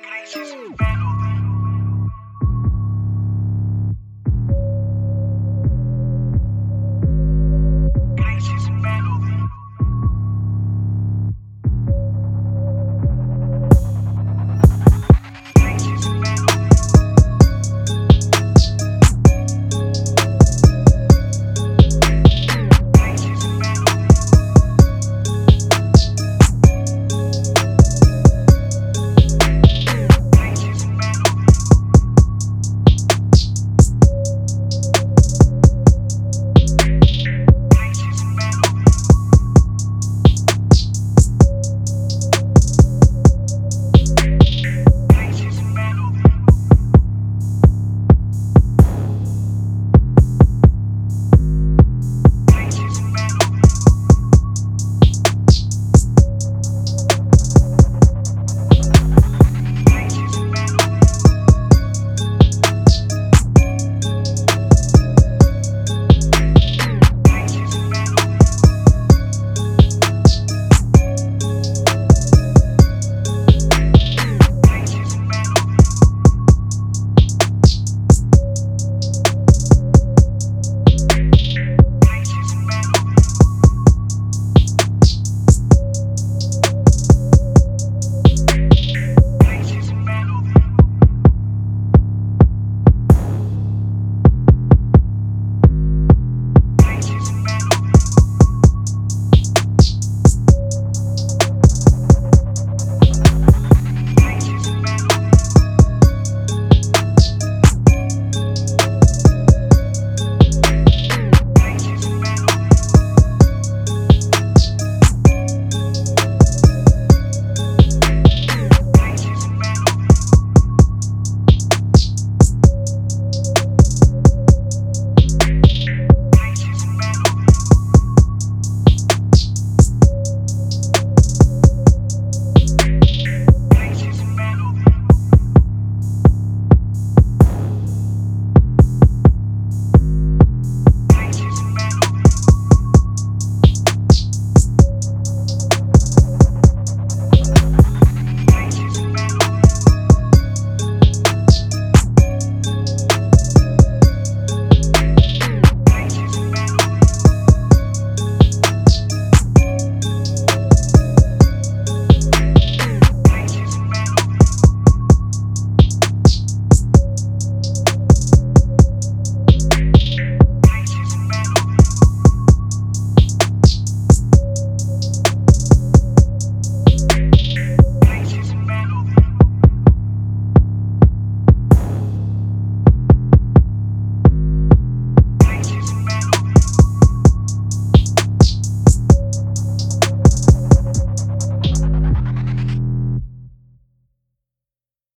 开始